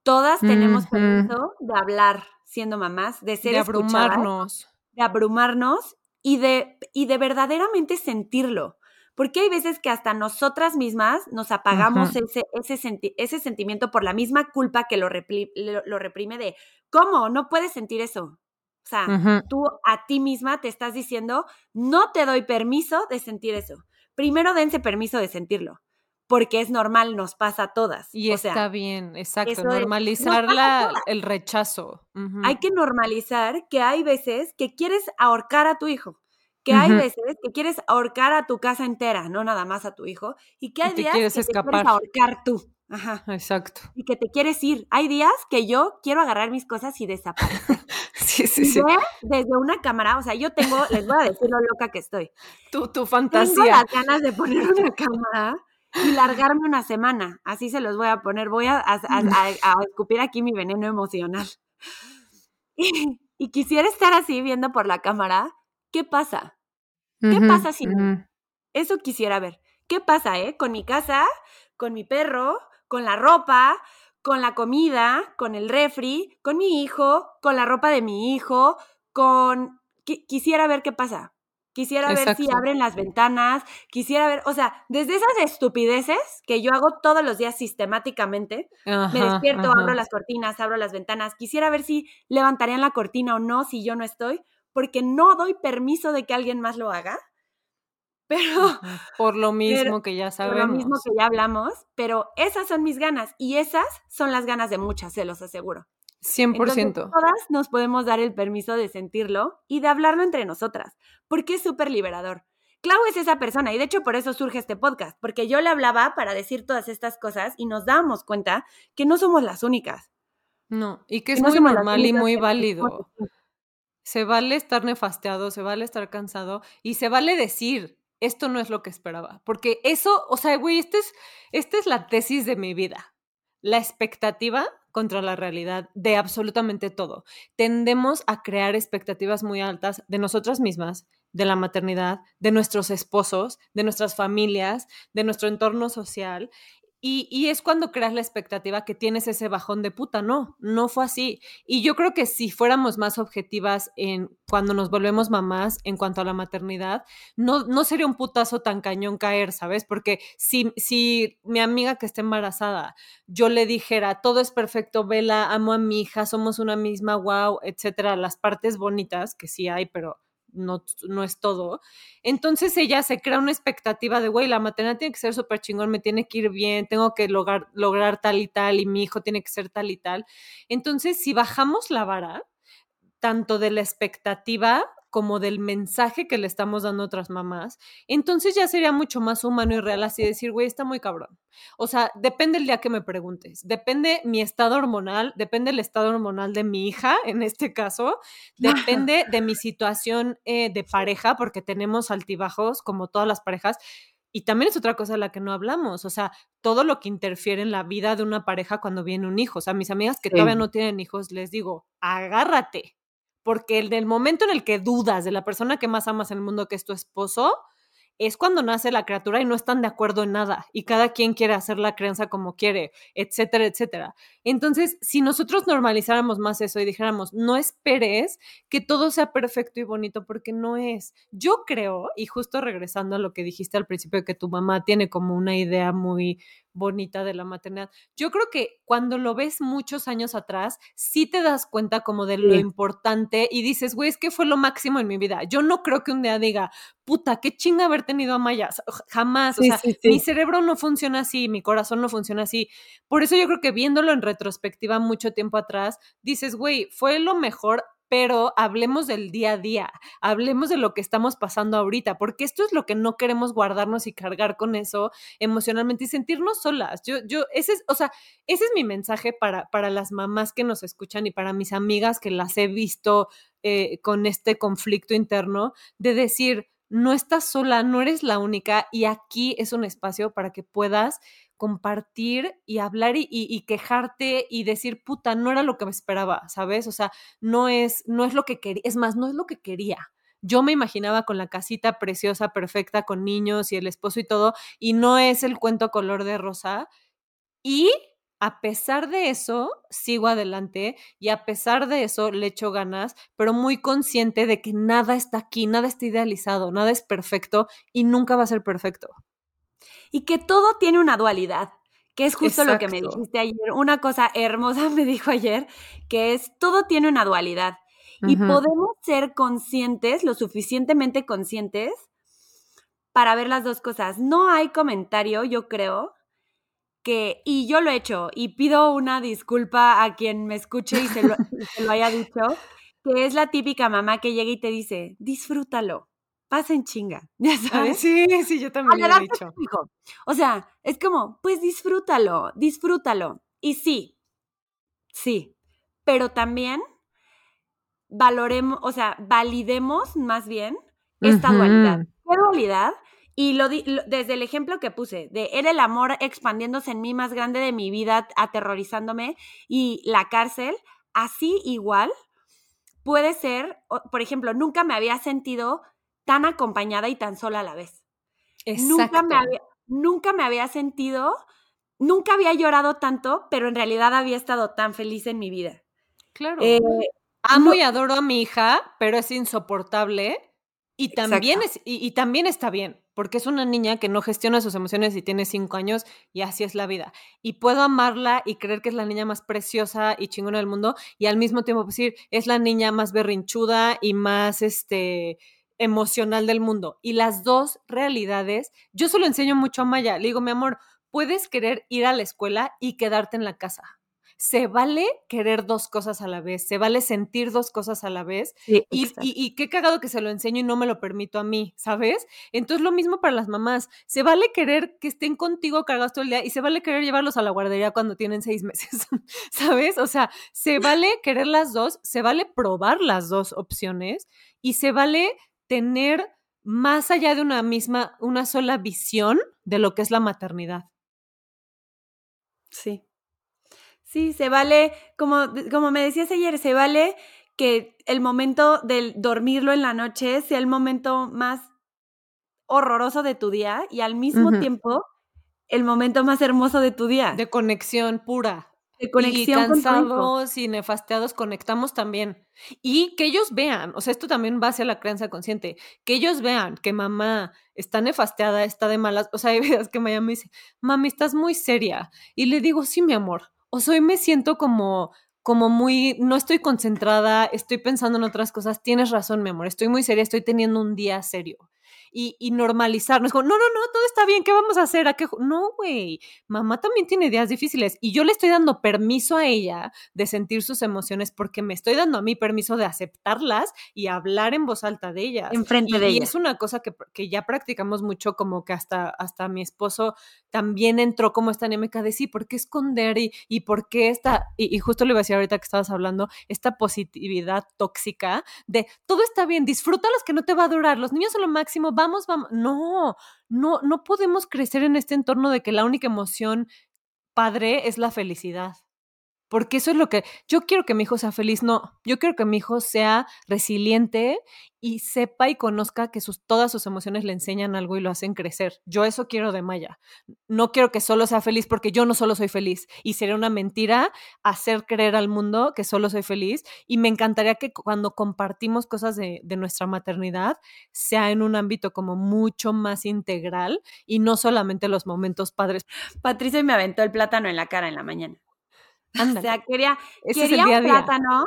Todas tenemos permiso de hablar siendo mamás, de ser de abrumarnos, de abrumarnos y de, y de verdaderamente sentirlo. Porque hay veces que hasta nosotras mismas nos apagamos ese, ese, ese, sentimiento por la misma culpa que lo, lo reprime de, ¿cómo? No puedes sentir eso. O sea, tú a ti misma te estás diciendo, no te doy permiso de sentir eso. Primero dense permiso de sentirlo, porque es normal, nos pasa a todas. Y está bien, exacto, normalizar el rechazo. Hay que normalizar que hay veces que quieres ahorcar a tu hijo, que hay veces que quieres ahorcar a tu casa entera, no nada más a tu hijo, y que hay días que te quieres ahorcar tú. Ajá. Exacto. Y que te quieres ir. Hay días que yo quiero agarrar mis cosas y desaparecer. *laughs* sí, sí, sí. Desde una cámara, o sea, yo tengo, les voy a decir lo loca que estoy. Tu, tu fantasía. Tengo las ganas de poner una *laughs* cámara y largarme una semana. Así se los voy a poner. Voy a, escupir aquí mi veneno emocional. *laughs* Y, quisiera estar así viendo por la cámara. ¿Qué pasa? ¿Qué pasa si no? Eso quisiera ver. ¿Qué pasa, eh? Con mi casa, con mi perro, con la ropa, con la comida, con el refri, con mi hijo, con la ropa de mi hijo, con... quisiera ver qué pasa. Quisiera ver si abren las ventanas, quisiera ver, o sea, desde esas estupideces que yo hago todos los días sistemáticamente, me despierto, abro las cortinas, abro las ventanas, quisiera ver si levantarían la cortina o no si yo no estoy, porque no doy permiso de que alguien más lo haga. *laughs* Pero por lo mismo que ya sabemos. Por lo mismo que ya hablamos, pero esas son mis ganas y esas son las ganas de muchas, se los aseguro. 100%. todas nos podemos dar el permiso de sentirlo y de hablarlo entre nosotras, porque es súper liberador. Clau es esa persona y de hecho por eso surge este podcast, porque yo le hablaba para decir todas estas cosas y nos dábamos cuenta que no somos las únicas. No, y que es muy normal y muy válido. Se vale estar nefasteado, se vale estar cansado y se vale decir, esto no es lo que esperaba, porque eso, o sea, güey, este es, esta es la tesis de mi vida. La expectativa contra la realidad de absolutamente todo. Tendemos a crear expectativas muy altas de nosotras mismas, de la maternidad, de nuestros esposos, de nuestras familias, de nuestro entorno social y, es cuando creas la expectativa que tienes ese bajón de puta. No, no fue así. Y yo creo que si fuéramos más objetivas en cuando nos volvemos mamás en cuanto a la maternidad, no, no sería un putazo tan cañón caer, ¿sabes? Porque si, si mi amiga que está embarazada, yo le dijera, todo es perfecto, vela, amo a mi hija, somos una misma, wow, etcétera, las partes bonitas que sí hay, pero no, no es todo. Entonces ella se crea una expectativa de, güey, la maternidad tiene que ser súper chingón, me tiene que ir bien, tengo que lograr, lograr tal y tal, y mi hijo tiene que ser tal y tal. Entonces, si bajamos la vara, tanto de la expectativa como del mensaje que le estamos dando a otras mamás, entonces ya sería mucho más humano y real así decir, güey, está muy cabrón. O sea, depende el día que me preguntes, depende mi estado hormonal, depende el estado hormonal de mi hija, *laughs* en este caso, depende de mi situación eh, de pareja, porque tenemos altibajos como todas las parejas. Y también es otra cosa de la que no hablamos, o sea, todo lo que interfiere en la vida de una pareja cuando viene un hijo. O sea, mis amigas que todavía no tienen hijos, les digo, agárrate, porque en el momento en el que dudas de la persona que más amas en el mundo, que es tu esposo, es cuando nace la criatura y no están de acuerdo en nada y cada quien quiere hacer la crianza como quiere, etcétera, etcétera. Entonces, si nosotros normalizáramos más eso y dijéramos, no esperes que todo sea perfecto y bonito porque no es. Yo creo, y justo regresando a lo que dijiste al principio, que tu mamá tiene como una idea muy bonita de la maternidad. Yo creo que cuando lo ves muchos años atrás, sí te das cuenta como de lo importante y dices, güey, es que fue lo máximo en mi vida. Yo no creo que un día diga, puta, qué chinga haber tenido a Maya. Jamás. o sea, mi cerebro no funciona así, mi corazón no funciona así. Por eso yo creo que viéndolo en retrospectiva mucho tiempo atrás, dices, güey, fue lo mejor pero hablemos del día a día, hablemos de lo que estamos pasando ahorita, porque esto es lo que no queremos guardarnos y cargar con eso emocionalmente y sentirnos solas. Yo, yo, ese es, o sea, ese es mi mensaje para, para las mamás que nos escuchan y para mis amigas que las he visto eh, con este conflicto interno, de decir, no estás sola, no eres la única y aquí es un espacio para que puedas compartir y hablar y, quejarte y decir, puta, no era lo que me esperaba, ¿sabes? O sea, no es, no es lo que quería, es más, no es lo que quería. Yo me imaginaba con la casita preciosa, perfecta, con niños y el esposo y todo, y no es el cuento color de rosa. Y a pesar de eso, sigo adelante y a pesar de eso le echo ganas, pero muy consciente de que nada está aquí, nada está idealizado, nada es perfecto y nunca va a ser perfecto y que todo tiene una dualidad, que es justo lo que me dijiste ayer. Una cosa hermosa *laughs* me dijo ayer, que es todo tiene una dualidad y podemos ser conscientes, lo suficientemente conscientes para ver las dos cosas. No hay comentario, yo creo, que, y yo lo he hecho, y pido una disculpa a quien me escuche y se lo, se lo haya dicho, *laughs* que es la típica mamá que llega y te dice, disfrútalo pasen chinga, *laughs* ya sabes. Sí, sí, yo también lo he dicho. O sea, es como, pues disfrútalo, disfrútalo. Y sí, sí, pero también valoremos, o sea, validemos más bien esta dualidad. ¿Qué dualidad? Y lo, desde el ejemplo que puse, de era el amor expandiéndose en mí más grande de mi vida, aterrorizándome, y la cárcel, así igual puede ser, por ejemplo, nunca me había sentido tan acompañada y tan sola a la vez. Nunca me, había, nunca me había sentido, nunca había llorado tanto, pero en realidad había estado tan feliz en mi vida. Claro. Eh, Amo y adoro a mi hija, pero es insoportable y también, es, y, también está bien, porque es una niña que no gestiona sus emociones y tiene cinco años y así es la vida. Y puedo amarla y creer que es la niña más preciosa y chingona del mundo y al mismo tiempo decir, es la niña más berrinchuda y más este emocional del mundo. Y las dos realidades, yo se lo enseño mucho a Maya. Le digo, mi amor, puedes querer ir a la escuela y quedarte en la casa se vale querer dos cosas a la vez, se vale sentir dos cosas a la vez. y, y, qué cagado que se lo enseño y no me lo permito a mí, ¿sabes? Entonces lo mismo para las mamás, se vale querer que estén contigo cargados todo el día y se vale querer llevarlos a la guardería cuando tienen seis *laughs* meses, ¿sabes? O sea, se vale querer las dos, se vale probar las dos opciones y se vale tener más allá de una misma, una sola visión de lo que es la maternidad. Sí, Sí, se vale, como, como me decías ayer, se vale que el momento del dormirlo en la noche sea el momento más horroroso de tu día y al mismo tiempo el momento más hermoso de tu día. De conexión pura. De conexión. Y cansados y nefasteados conectamos también. Y que ellos vean, o sea, esto también va hacia la creencia consciente, que ellos vean que mamá está nefasteada, está de malas. O sea, hay veces que Maya me dice, mami, estás muy seria. Y le digo, sí, mi amor o soy me siento como como muy, no estoy concentrada, estoy pensando en otras cosas, tienes razón, mi amor, estoy muy seria, estoy teniendo un día serio y, y normalizar. No es como, no, no, no, todo está bien, ¿qué vamos a hacer? ¿A qué? No, güey, mamá también tiene días difíciles y yo le estoy dando permiso a ella de sentir sus emociones porque me estoy dando a mí permiso de aceptarlas y hablar en voz alta de ellas. Enfrente de ella. Y es una cosa que, que, ya practicamos mucho, como que hasta, hasta mi esposo también entró como esta anémica de sí, ¿por qué esconder? Y, y por qué esta, y, y justo le iba a decir ahorita que estabas hablando, esta positividad tóxica de todo está bien, disfruta los que no te va a durar, los niños son lo máximo, vamos, vamos. No, no, no podemos crecer en este entorno de que la única emoción padre es la felicidad porque eso es lo que yo quiero que mi hijo sea feliz, no, yo quiero que mi hijo sea resiliente y sepa y conozca que sus, todas sus emociones le enseñan algo y lo hacen crecer. Yo eso quiero de Maya. No quiero que solo sea feliz porque yo no solo soy feliz y sería una mentira hacer creer al mundo que solo soy feliz y me encantaría que cuando compartimos cosas de, de nuestra maternidad sea en un ámbito como mucho más integral y no solamente los momentos padres. Patricia me aventó el plátano en la cara en la mañana. O sea, quería, quería un plátano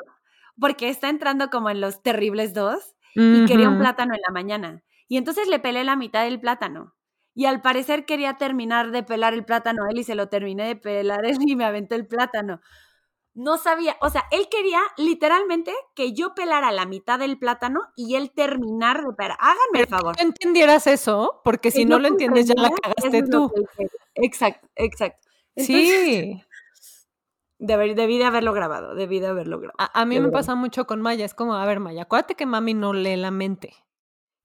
porque está entrando como en los terribles dos y quería un plátano en la mañana. Y entonces le pelé la mitad del plátano. Y al parecer quería terminar de pelar el plátano él y se lo terminé de pelar él y me aventó el plátano. No sabía, o sea, él quería literalmente que yo pelara la mitad del plátano y él terminar de pelar. Háganme el favor. Que entendieras eso, porque si no lo entiendes ya la cagaste tú. Exacto, exacto. sí debí de haberlo grabado, debí de haberlo grabado. A, mí me pasa mucho con Maya, es como, a ver, Maya, acuérdate que mami no lee la mente.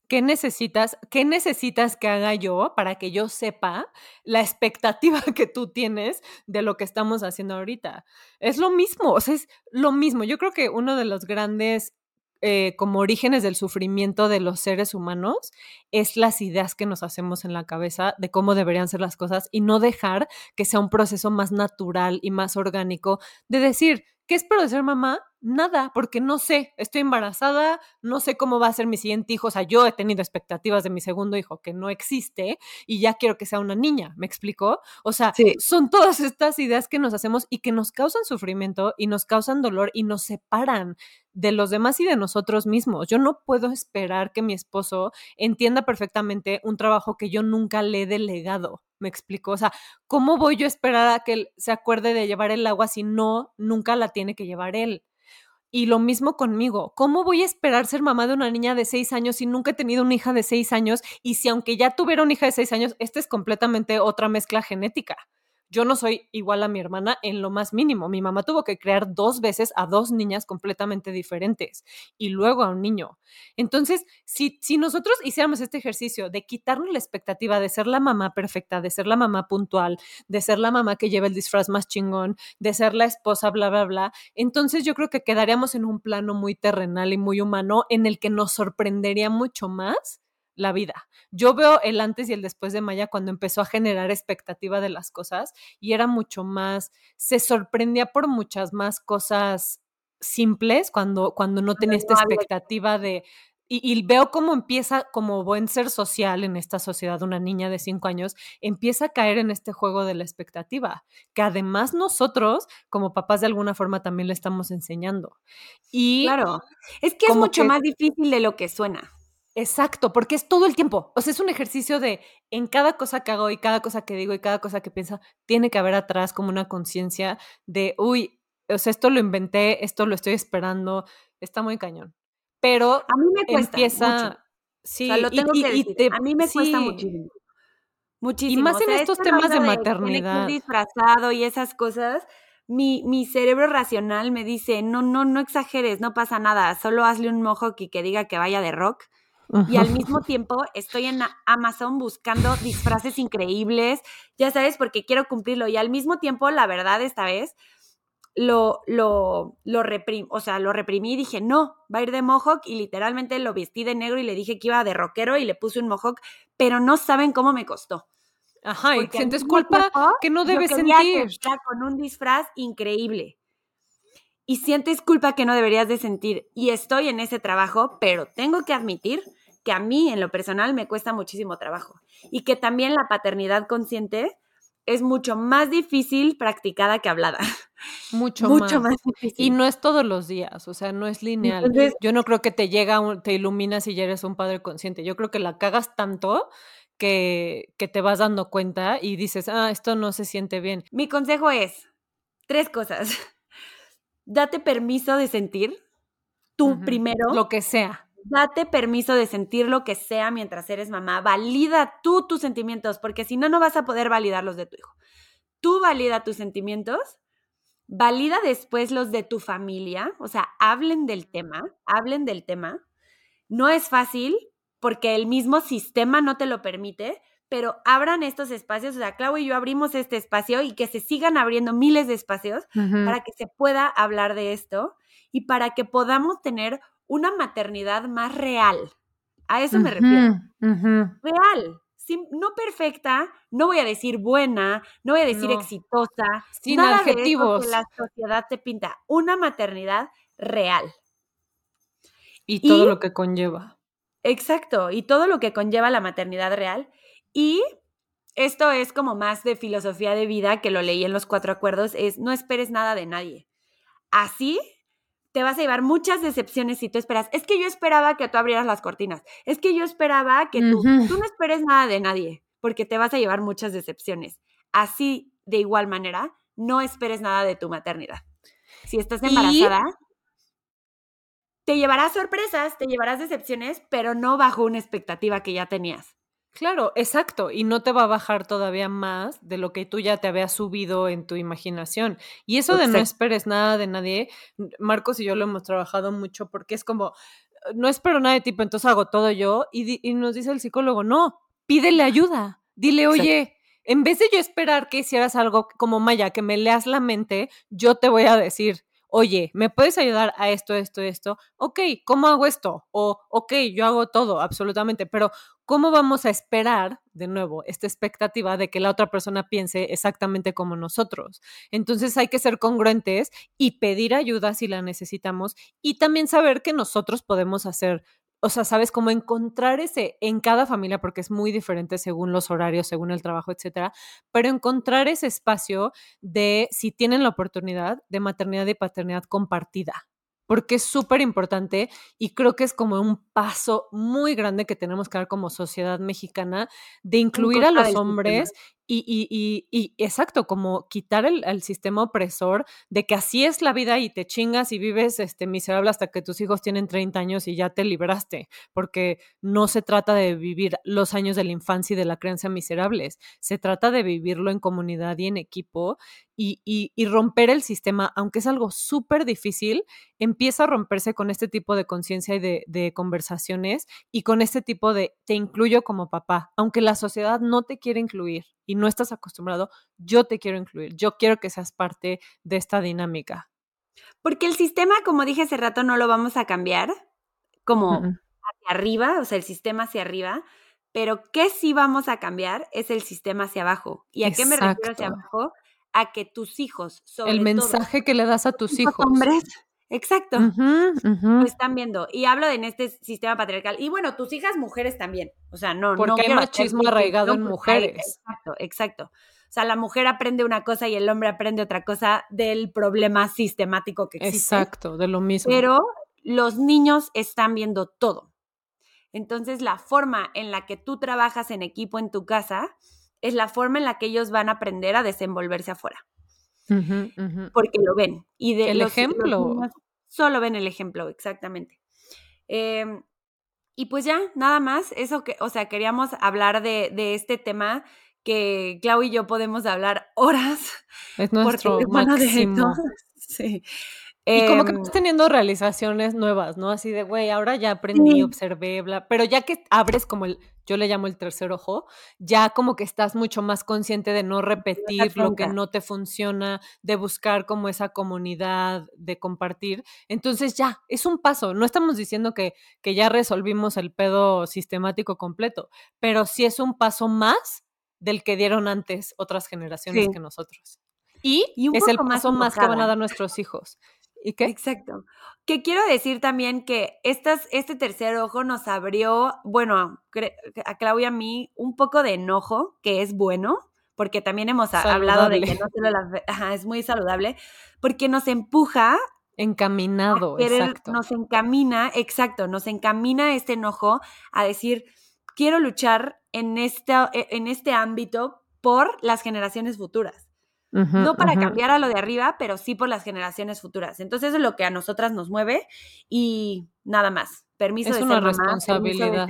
¿Qué necesitas, ¿Qué necesitas que haga yo para que yo sepa la expectativa *laughs* que tú tienes de lo que estamos haciendo ahorita? Es lo mismo, o sea, es lo mismo. Yo creo que uno de los grandes eh, como orígenes del sufrimiento de los seres humanos es las ideas que nos hacemos en la cabeza de cómo deberían ser las cosas y no dejar que sea un proceso más natural y más orgánico de decir, ¿qué espero de ser mamá? Nada, porque no sé, estoy embarazada, no sé cómo va a ser mi siguiente hijo, o sea, yo he tenido expectativas de mi segundo hijo que no existe y ya quiero que sea una niña, ¿me explico? O sea, son todas estas ideas que nos hacemos y que nos causan sufrimiento y nos causan dolor y nos separan de los demás y de nosotros mismos. Yo no puedo esperar que mi esposo entienda perfectamente un trabajo que yo nunca le he delegado. ¿Me explico? O sea, ¿cómo voy yo a esperar a que él se acuerde de llevar el agua si no, nunca la tiene que llevar él? Y lo mismo conmigo. ¿Cómo voy a esperar ser mamá de una niña de seis años si nunca he tenido una hija de seis años? Y si aunque ya tuviera una hija de seis años, esta es completamente otra mezcla genética. Yo no soy igual a mi hermana en lo más mínimo. Mi mamá tuvo que crear dos veces a dos niñas completamente diferentes y luego a un niño. Entonces, si, nosotros hiciéramos este ejercicio de quitarnos la expectativa de ser la mamá perfecta, de ser la mamá puntual, de ser la mamá que lleva el disfraz más chingón, de ser la esposa, bla, bla, bla, entonces yo creo que quedaríamos en un plano muy terrenal y muy humano en el que nos sorprendería mucho más la vida. Yo veo el antes y el después de Maya cuando empezó a generar expectativa de las cosas y era mucho más, se sorprendía por muchas más cosas simples cuando, cuando no tenía esta expectativa de... Y, veo cómo empieza, como buen ser social en esta sociedad, una niña de cinco años, empieza a caer en este juego de la expectativa, que además nosotros, como papás, de alguna forma también le estamos enseñando. Y claro, es que es mucho más difícil de lo que suena. Exacto, porque es todo el tiempo. O sea, es un ejercicio de en cada cosa que hago y cada cosa que digo y cada cosa que pienso, tiene que haber atrás como una conciencia de, uy, o sea, esto lo inventé, esto lo estoy esperando, está muy cañón. Pero a mí me cuesta empieza, sí, lo tengo que decir. a mí me cuesta muchísimo. Muchísimo. Y más en estos temas de maternidad. disfrazado y esas cosas, mi, mi, cerebro racional me dice, no, no, no exageres, no pasa nada, solo hazle un mojo y que diga que vaya de rock y al mismo tiempo estoy en Amazon buscando disfraces increíbles, ya sabes, porque quiero cumplirlo. Y al mismo tiempo, la verdad, esta vez lo, lo, lo, o sea, lo reprimí y dije, no, va a ir de mohawk y literalmente lo vestí de negro y le dije que iba de rockero y le puse un mohawk, pero no saben cómo me costó. Ajá, y sientes culpa que no debes sentir. Con un disfraz increíble. Y sientes culpa que no deberías de sentir. Y estoy en ese trabajo, pero tengo que admitir que a mí en lo personal me cuesta muchísimo trabajo y que también la paternidad consciente es mucho más difícil practicada que hablada. Mucho, mucho más. difícil. Y no es todos los días, o sea, no es lineal. Yo no creo que te llega, te iluminas y ya eres un padre consciente. Yo creo que la cagas tanto que, que te vas dando cuenta y dices, ah, esto no se siente bien. Mi consejo es tres cosas. *laughs* Date permiso de sentir tú primero. Lo que sea Date permiso de sentir lo que sea mientras eres mamá. Valida tú tus sentimientos, porque si no, no vas a poder validar los de tu hijo. Tú valida tus sentimientos, valida después los de tu familia, o sea, hablen del tema, hablen del tema. No es fácil porque el mismo sistema no te lo permite, pero abran estos espacios, o sea, Clau y yo abrimos este espacio y que se sigan abriendo miles de espacios para que se pueda hablar de esto y para que podamos tener una maternidad más real. A eso me refiero. Real. no perfecta, no voy a decir buena, no voy a decir exitosa. Sin nada adjetivos. que la sociedad te pinta. Una maternidad real. Y todo lo que conlleva. Exacto. Y todo lo que conlleva la maternidad real. Y esto es como más de filosofía de vida que lo leí en los cuatro acuerdos, es no esperes nada de nadie. Así te vas a llevar muchas decepciones si tú esperas. Es que yo esperaba que tú abrieras las cortinas. Es que yo esperaba que tú, tú no esperes nada de nadie, porque te vas a llevar muchas decepciones. Así, de igual manera, no esperes nada de tu maternidad. Si estás embarazada, te llevarás sorpresas, te llevarás decepciones, pero no bajo una expectativa que ya tenías. Claro, exacto, y no te va a bajar todavía más de lo que tú ya te habías subido en tu imaginación. Y eso de no esperes nada de nadie, Marcos y yo lo hemos trabajado mucho porque es como, no espero nada de ti, entonces hago todo yo. Y, y nos dice el psicólogo, no, pídele ayuda, dile, oye, en vez de yo esperar que hicieras algo como Maya, que me leas la mente, yo te voy a decir, oye, ¿me puedes ayudar a esto, esto, esto? Ok, ¿cómo hago esto? O, ok, yo hago todo, absolutamente, pero ¿cómo vamos a esperar, de nuevo, esta expectativa de que la otra persona piense exactamente como nosotros? Entonces hay que ser congruentes y pedir ayuda si la necesitamos y también saber que nosotros podemos hacer o sea, sabes cómo encontrar ese en cada familia, porque es muy diferente según los horarios, según el trabajo, etcétera, pero encontrar ese espacio de, si tienen la oportunidad, de maternidad y paternidad compartida, porque es súper importante y creo que es como un paso muy grande que tenemos que dar como sociedad mexicana de incluir a los hombres Y, y, y, exacto, como quitar el, sistema opresor de que así es la vida y te chingas y vives este, miserable hasta que tus hijos tienen 30 años y ya te libraste, porque no se trata de vivir los años de la infancia y de la crianza miserables, se trata de vivirlo en comunidad y en equipo y, y romper el sistema, aunque es algo súper difícil, empieza a romperse con este tipo de conciencia y de, de conversaciones y con este tipo de te incluyo como papá, aunque la sociedad no te quiere incluir y no estás acostumbrado, yo te quiero incluir, yo quiero que seas parte de esta dinámica. Porque el sistema, como dije hace rato, no lo vamos a cambiar como hacia arriba, o sea, el sistema hacia arriba, pero ¿qué sí vamos a cambiar? Es el sistema hacia abajo. ¿Y a qué me refiero hacia abajo? A que tus hijos, sobre El mensaje que le das a tus hijos. Hombres, Exacto. Lo están viendo. Y hablo de en este sistema patriarcal. Y bueno, tus hijas mujeres también. O sea, no, Porque no hay machismo arraigado en mujeres. Exacto, exacto. O sea, la mujer aprende una cosa y el hombre aprende otra cosa del problema sistemático que existe. Exacto, de lo mismo. Pero los niños están viendo todo. Entonces, la forma en la que tú trabajas en equipo en tu casa es la forma en la que ellos van a aprender a desenvolverse afuera porque lo ven. Y de el ejemplo. solo ven el ejemplo, exactamente. Em, y pues ya, nada más, eso que, o sea, queríamos hablar de, de este tema que Clau y yo podemos hablar horas. Es nuestro máximo. *laughs* sí. Y como que estás teniendo realizaciones nuevas, ¿no? Así de, güey, ahora ya aprendí, observé, bla. Pero ya que abres como el, yo le llamo el tercer ojo, ya como que estás mucho más consciente de no repetir lo que no te funciona, de buscar como esa comunidad, de compartir. Entonces ya, es un paso. No estamos diciendo que, que ya resolvimos el pedo sistemático completo, pero sí es un paso más del que dieron antes otras generaciones que nosotros. Y, es el paso más que van a dar nuestros hijos. ¿Y qué? Exacto. Que quiero decir también que estas, este tercer ojo nos abrió, bueno, a Claudia y a mí, un poco de enojo, que es bueno, porque también hemos hablado de que no se lo las, es muy saludable, porque nos empuja. Encaminado, exacto. Nos encamina, exacto, nos encamina este enojo a decir, quiero luchar en este, en este ámbito por las generaciones futuras no para cambiar a lo de arriba, pero sí por las generaciones futuras. Entonces, eso es lo que a nosotras nos mueve y nada más. Permiso es de una ser responsabilidad.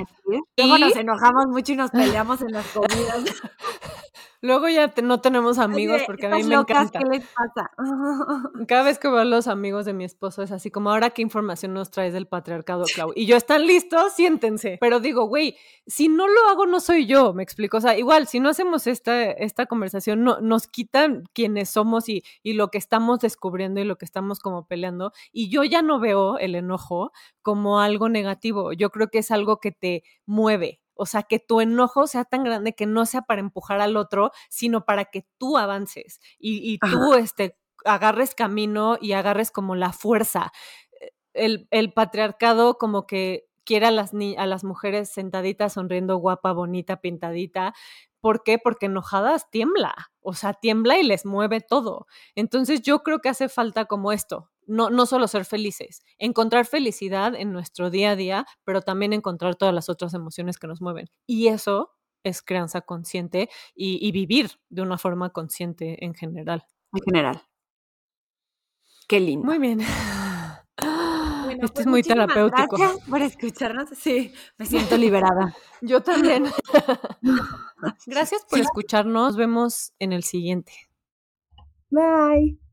Luego nos enojamos mucho y nos peleamos en las comidas. *laughs* Luego ya no tenemos amigos porque a mí me encanta. ¿Qué les pasa? *laughs* Cada vez que veo a los amigos de mi esposo es así como, ahora qué información nos traes del patriarcado, *laughs* Clau. Y yo, ¿están listos? Siéntense. Pero digo, güey, si no lo hago no soy yo, me explico. O sea, igual, si no hacemos esta, esta conversación, no, nos quitan quienes somos y, y lo que estamos descubriendo y lo que estamos como peleando. Y yo ya no veo el enojo como algo negativo. Yo creo que es algo que te mueve, o sea, que tu enojo sea tan grande que no sea para empujar al otro, sino para que tú avances y, tú este, agarres camino y agarres como la fuerza. El, patriarcado como que quiere a las, a las mujeres sentaditas, sonriendo, guapa, bonita, pintadita. ¿Por qué? Porque enojadas tiembla, o sea, tiembla y les mueve todo. Entonces yo creo que hace falta como esto, no, no solo ser felices, encontrar felicidad en nuestro día a día, pero también encontrar todas las otras emociones que nos mueven. Y eso es crianza consciente y, vivir de una forma consciente en general. En general. Qué lindo. Muy bien. Esto es pues muy terapéutico. Gracias por escucharnos. Sí, me siento liberada. *laughs* Yo también. *laughs* gracias por escucharnos. Nos vemos en el siguiente. Bye.